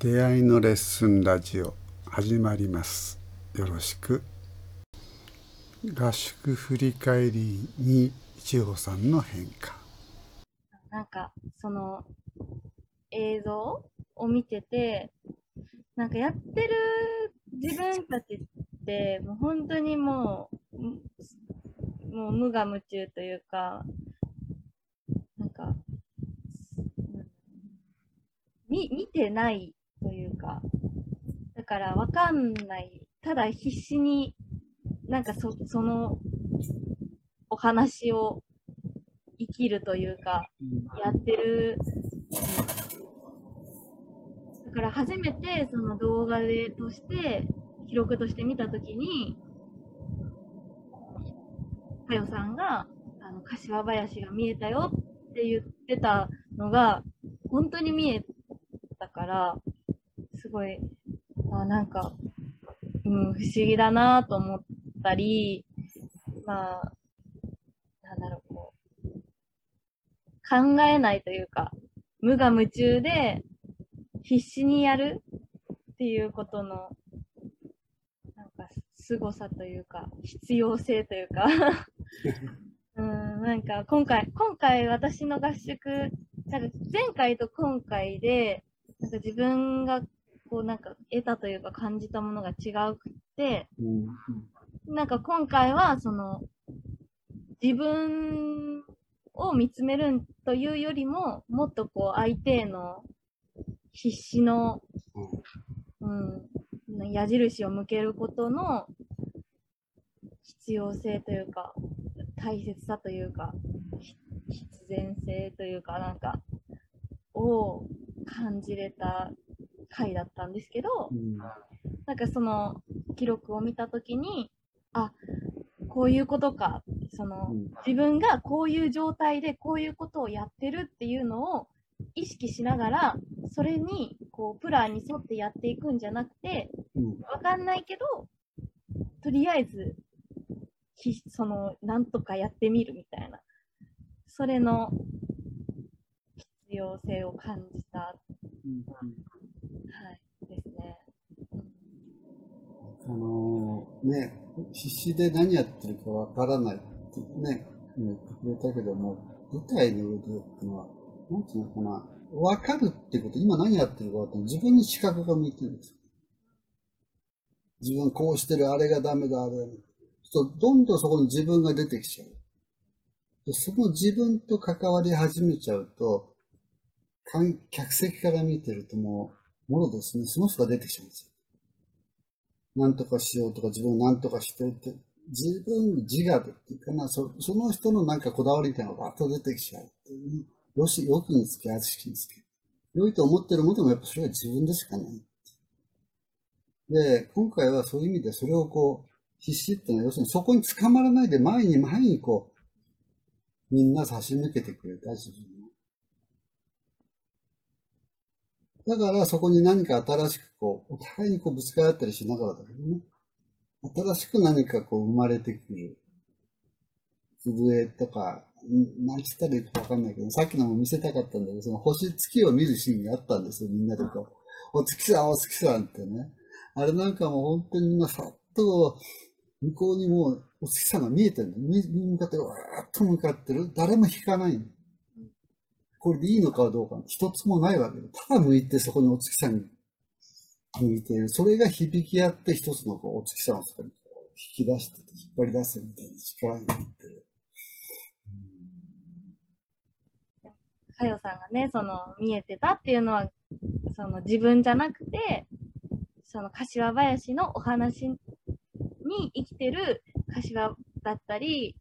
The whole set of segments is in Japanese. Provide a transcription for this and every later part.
出会いのレッスンラジオ始まります。よろしく。合宿振り返りに千穂さんの変化。なんかその映像を見ててなんかやってる自分たちってもう本当にもうもう無我夢中というかなんか見見てないか、だからわかんない。ただ必死に、なんかそそのお話を生きるというか、やってる。だから初めてその動画でとして、記録として見たときに、かよさんが、あの、柏林が見えたよって言ってたのが、本当に見えたから、すごい、あなんか、うん、不思議だなと思ったり、まあ、なんだろう、こう、考えないというか、無我夢中で必死にやるっていうことの、なんか、凄さというか、必要性というか。うん、なんか今回、今回私の合宿、なんか前回と今回で、なんか自分がこうなんか得たというか感じたものが違うくて、うん、なんか今回はその自分を見つめるというよりももっとこう相手への必死の、うん、矢印を向けることの必要性というか大切さというか必然性というかなんかを感じれた回だったんですけど、うん、なんかその記録を見た時にあこういうことかその、うん、自分がこういう状態でこういうことをやってるっていうのを意識しながらそれにこうプランに沿ってやっていくんじゃなくて、うん、わかんないけどとりあえずそのなんとかやってみるみたいな。それの必要性を感じた。うんはいですね。あのね、必死で何やってるかわからないってね、言ってくれたけども、舞台の上でっていうのは、なんていうのかな、わかるってこと、今何やってるかって自分に視覚が向いてるんですよ。自分こうしてる、あれがダメだ、あれがとどんどんそこに自分が出てきちゃう。でその自分と関わり始めちゃうと、客席から見てるともうものですね、その人が出てきちゃうんですよ。なんとかしようとか、自分をなんとかしてって、自分自我っていうかな、そその人のなんかこだわりみたいなのがバッと出てきちゃうっていう。よし、よくにつけ、あしきにつけ。良いと思ってるものでもやっぱそれは自分でしかない。で、今回はそういう意味でそれをこう、必死っていうのは、要するにそこに捕まらないで前に前にこう、みんな差し抜けてくれた自分だからそこに何か新しくこう、お互いにこうぶつかり合ったりしながらだけどね。新しく何かこう生まれてくる。震えとか、何つったらいいかわかんないけど、さっきのも見せたかったんだけど、その星月を見るシーンがあったんですよ、みんなでこう。お月さん、お月さんってね。あれなんかもう本当にみんなさっと、向こうにもうお月さんが見えてるの。に向かってわーっと向かってる。誰も引かないの。これでいいのかどうか、一つもないわけで、ただ向いてそこにお月さんに向いている。それが響き合って一つのこうお月さんをそこに引き出して引っ張り出すみたいな力になってる。かよさんがね、その見えてたっていうのは、その自分じゃなくて、その柏林のお話に生きてる柏だったり、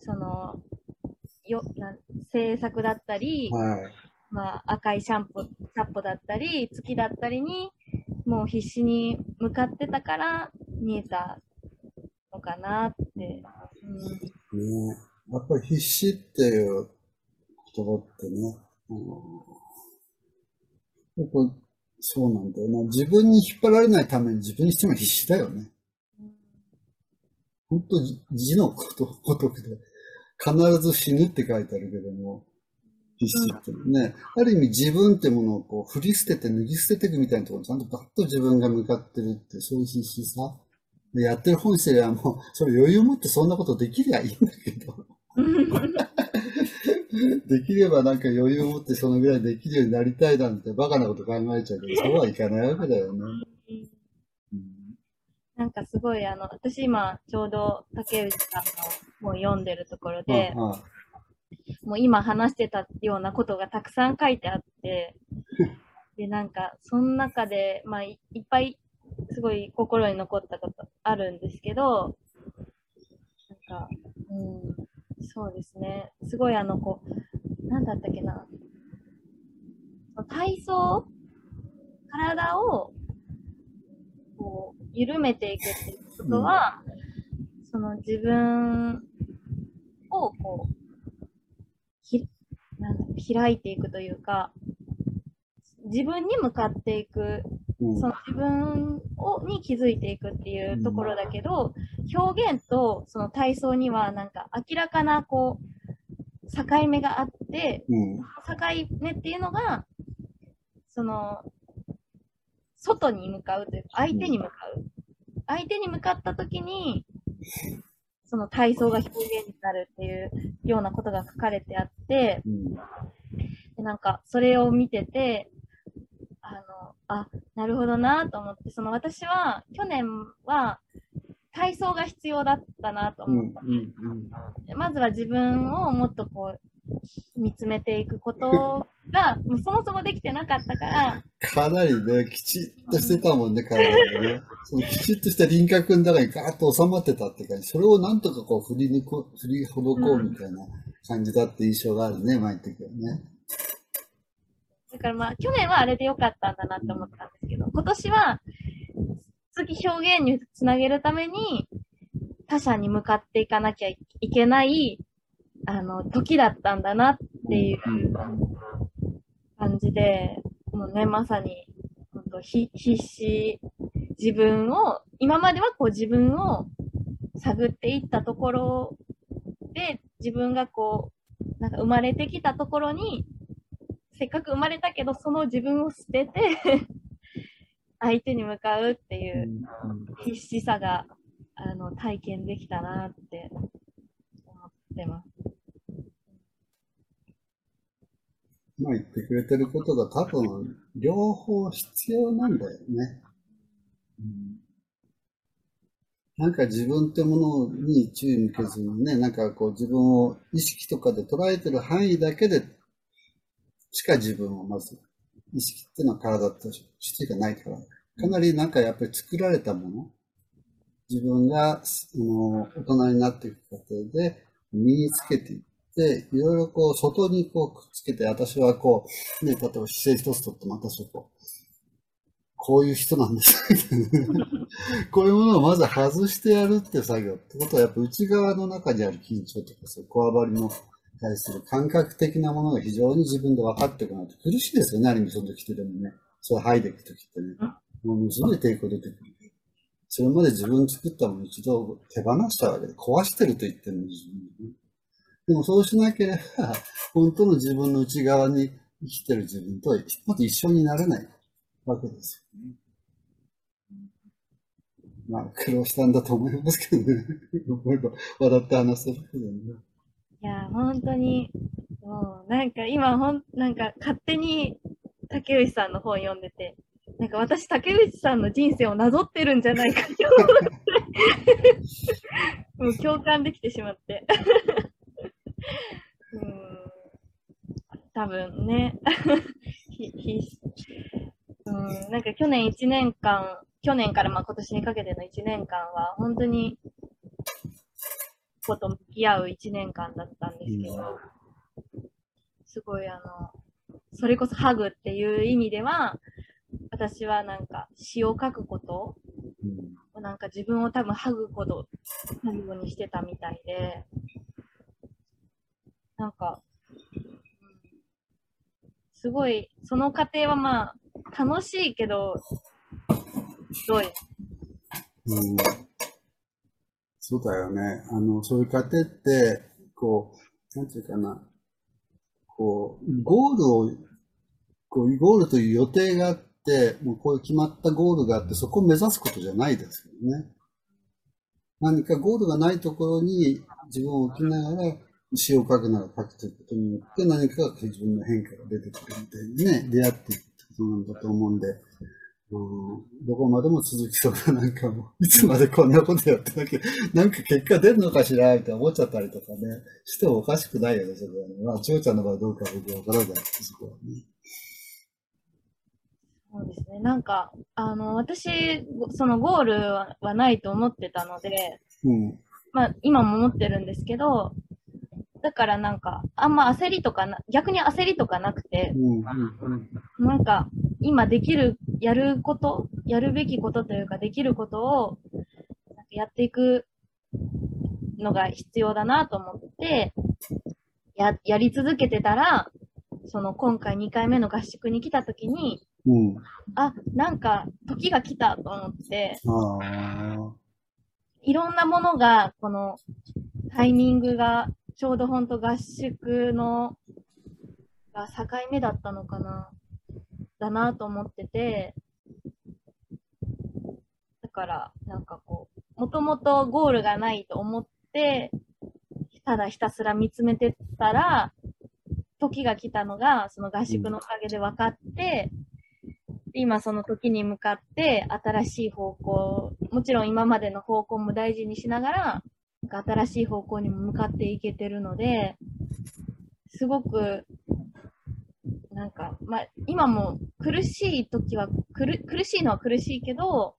そのよな制作だったり、はい、まあ、赤いシャンプー、シャンプーだったり、月だったりに、もう必死に向かってたから見えたのかなって。うん、ねやっぱり必死っていう言葉ってね、あのやっぱそうなんだよな。自分に引っ張られないために自分にしても必死だよね。本当字のこと、ごとくで。必ず死ぬって書いてあるけども、必死っていうのはね、ある意味自分ってものをこう振り捨てて脱ぎ捨てていくみたいなところにちゃんとバッと自分が向かってるって、そういう必死さ。やってる本してりゃもう、それ余裕を持ってそんなことできりゃいいんだけど。できればなんか余裕を持ってそのぐらいできるようになりたいなんてバカなこと考えちゃうけど、そうはいかないわけだよね。なんかすごい、あの、私今、ちょうど竹内さんの本読んでるところで、もう今話してたようなことがたくさん書いてあって、で、なんか、その中で、まあ、いいっぱい、すごい心に残ったことあるんですけど、なんか、うん、そうですね。すごいあの、こう、なんだったっけな。体操？体を、こう、緩めていくっていうことは、その自分を、こう、ひなんだろう開いていくというか、自分に向かっていく、うん。その自分をに気づいていくっていうところだけど、表現とその体操にはなんか明らかなこう、境目があって、うん。境目っていうのが、その、外に向かうというか、相手に向かう。相手に向かった時に、その体操が表現になるっていうようなことが書かれてあって、うんでなんか、それを見てて、あの、あ、なるほどなと思って、その私は、去年は、体操が必要だったなとうん思った。うんまずは自分をもっとこう、見つめていくことが、もうそもそもできてなかったから、かなりね、きちっとしてたもんね、体がね。そのきちっとした輪郭の中にガーッと収まってたって感じ。それをなんとかこう振り抜こう、振りほどこうみたいな感じだって印象があるね、前の時はね。だからまあ、去年はあれでよかったんだなって思ったんですけど、今年は、次表現につなげるために、他者に向かっていかなきゃいけない、あの、時だったんだなっていう感じで、もうね、まさに、本当ひ必死、自分を、今まではこう自分を探っていったところで、自分がこう、なんか生まれてきたところに、せっかく生まれたけど、その自分を捨てて、相手に向かうっていう必死さが、あの、体験できたなって思ってます。まあ言ってくれてることが多分、両方必要なんだよね。うんなんか自分ってものに注意向けずにね、なんかこう自分を意識とかで捉えてる範囲だけでしか自分をまず、意識っていうのは体としてがないから、かなりなんかやっぱり作られたもの、自分があの大人になっていく過程で身につけていって、いろいろこう外にこうくっつけて、私はこう、ね、例えば姿勢一つとっても私はこう、こういう人なんです。こういうものをまず外してやるって作業ってことは、やっぱ内側の中にある緊張とか、そういうこわばりの対する感覚的なものが非常に自分で分かってこないと苦しいですよね、ある意味その時ってでもね。それ剥いでいく時ってね。ものすごい抵抗出てくる。それまで自分作ったものを一度手放したわけで、壊してると言ってるの自分ね。でもそうしなければ、本当の自分の内側に生きてる自分とはまず一緒になれないわけですよね。まあ、苦労したんだと思いますけどね。笑って話せるけどね。いや、本当に、もう、なんか今、ほん、なんか勝手に竹内さんの本読んでて、なんか私、竹内さんの人生をなぞってるんじゃないかと思って、もう共感できてしまって。うん、多分ね、ひ、ひ、うん、なんか去年1年間、去年からまあ今年にかけての1年間は、本当に、こと向き合う1年間だったんですけど、すごいあの、それこそハグっていう意味では、私はなんか詩を書くことうん。なんか自分を多分ハグこと、ハグにしてたみたいで、なんか、すごい、その過程はまあ、楽しいけど、どううんそうだよね。あの、そういう過程って、こう、なんていうかな、こう、ゴールを、こう、ゴールという予定があって、もうこういう決まったゴールがあって、そこを目指すことじゃないですよね。何かゴールがないところに自分を置きながら、詩を書くなら書くということによって何かが自分の変化が出てくるみたいにね、出会っていくことなんだと思うんで、うん、どこまでも続きそうな、なんかもう、いつまでこんなことやってなきゃ、なんか結果出るのかしら、って思っちゃったりとかね、してもおかしくないよね、それはね。まあ、千代ちゃんの場合どうか僕はわからないです、そこはね。そうですね。なんか、あの、私、そのゴールははないと思ってたので、うん。まあ、今も思ってるんですけど、だからなんか、あんま焦りとかな、逆に焦りとかなくてう、ん。うん。なんか、今できる、やること、やるべきことというか、できることを、やっていくのが必要だなと思って、や、やり続けてたら、その今回2回目の合宿に来た時に、うん。あ、なんか時が来たと思って、ああ。いろんなものが、このタイミングが、ちょうど本当合宿の、が境目だったのかな、だなと思ってて、だから、なんかこう、もともとゴールがないと思って、ただひたすら見つめてたら、時が来たのが、その合宿のおかげで分かって、今その時に向かって新しい方向、もちろん今までの方向も大事にしながら、か新しい方向にも向かっていけてるので、すごく、なんか、まあ、今も苦しい時は苦、苦しいのは苦しいけど、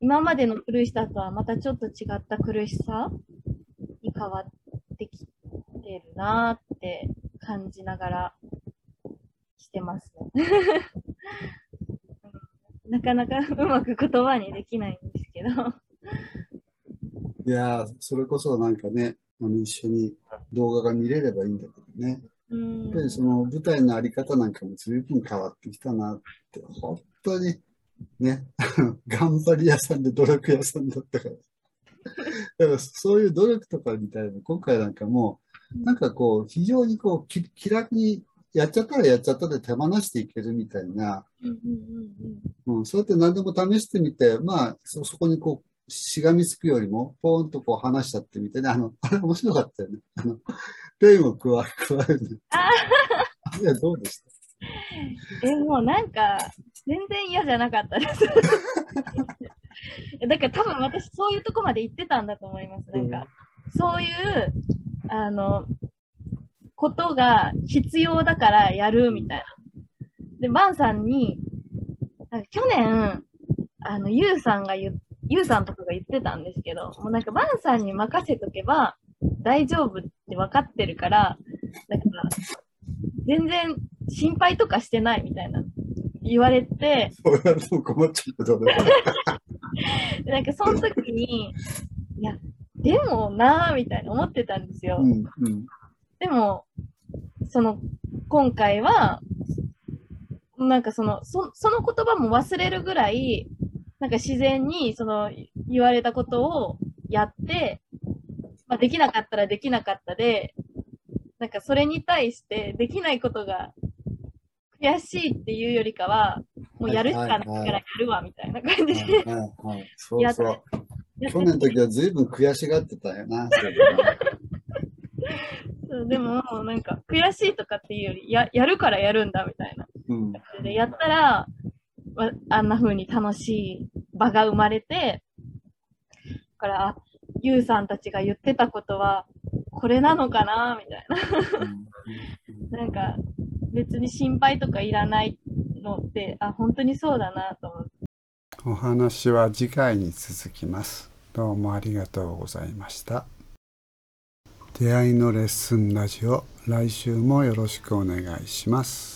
今までの苦しさとはまたちょっと違った苦しさに変わってきてるなーって感じながらしてますね。なかなかうまく言葉にできないんですけど。いやー、それこそなんかね、あの一緒に動画が見れればいいんだけどね。うやっぱりん。その舞台のあり方なんかも随分変わってきたなって、本当にね、頑張り屋さんで努力屋さんだったから。だからそういう努力とかみたいなの、今回なんかもう、なんかこう、非常にこう、き気楽にやっちゃったらやっちゃったで手放していけるみたいな、うんうんうんうん、そうやって何でも試してみて、まあ、そ、そこにこう、しがみつくよりも、ポーンとこう話しちゃってみてね、あの、あれ面白かったよね。あの、ペンを加え、加える。いや、どうでした？え、もうなんか、全然嫌じゃなかったです。だから多分私そういうとこまで行ってたんだと思います。なんか、そういう、あの、ことが必要だからやるみたいな。で、バンさんに、なんか去年、あの、ユウさんが言う、ユウさんとかが言ってたんですけど、もうなんかバンさんに任せとけば大丈夫って分かってるから、だから、全然心配とかしてないみたいな言われて、それはでも困っちゃうけどね。で なんかその時に、いや、でもなぁ、みたいな思ってたんですよ。うん、うん。でも、その、今回は、なんかその、そその言葉も忘れるぐらい、なんか自然に、その、言われたことをやって、まあ、できなかったらできなかったで、なんかそれに対してできないことが悔しいっていうよりかは、もうやるしかないからやるわ、みたいな感じで。そうそう。去年の時は随分悔しがってたよな、そうでも、なんか悔しいとかっていうより、や、やるからやるんだ、みたいな。うん。でやったら、わあんな風に楽しい場が生まれて、だから、あゆうさんたちが言ってたことは、これなのかなみたいな。なんか、別に心配とかいらないのって、あ、本当にそうだなと思って。お話は次回に続きます。どうもありがとうございました。出会いのレッスンラジオ、来週もよろしくお願いします。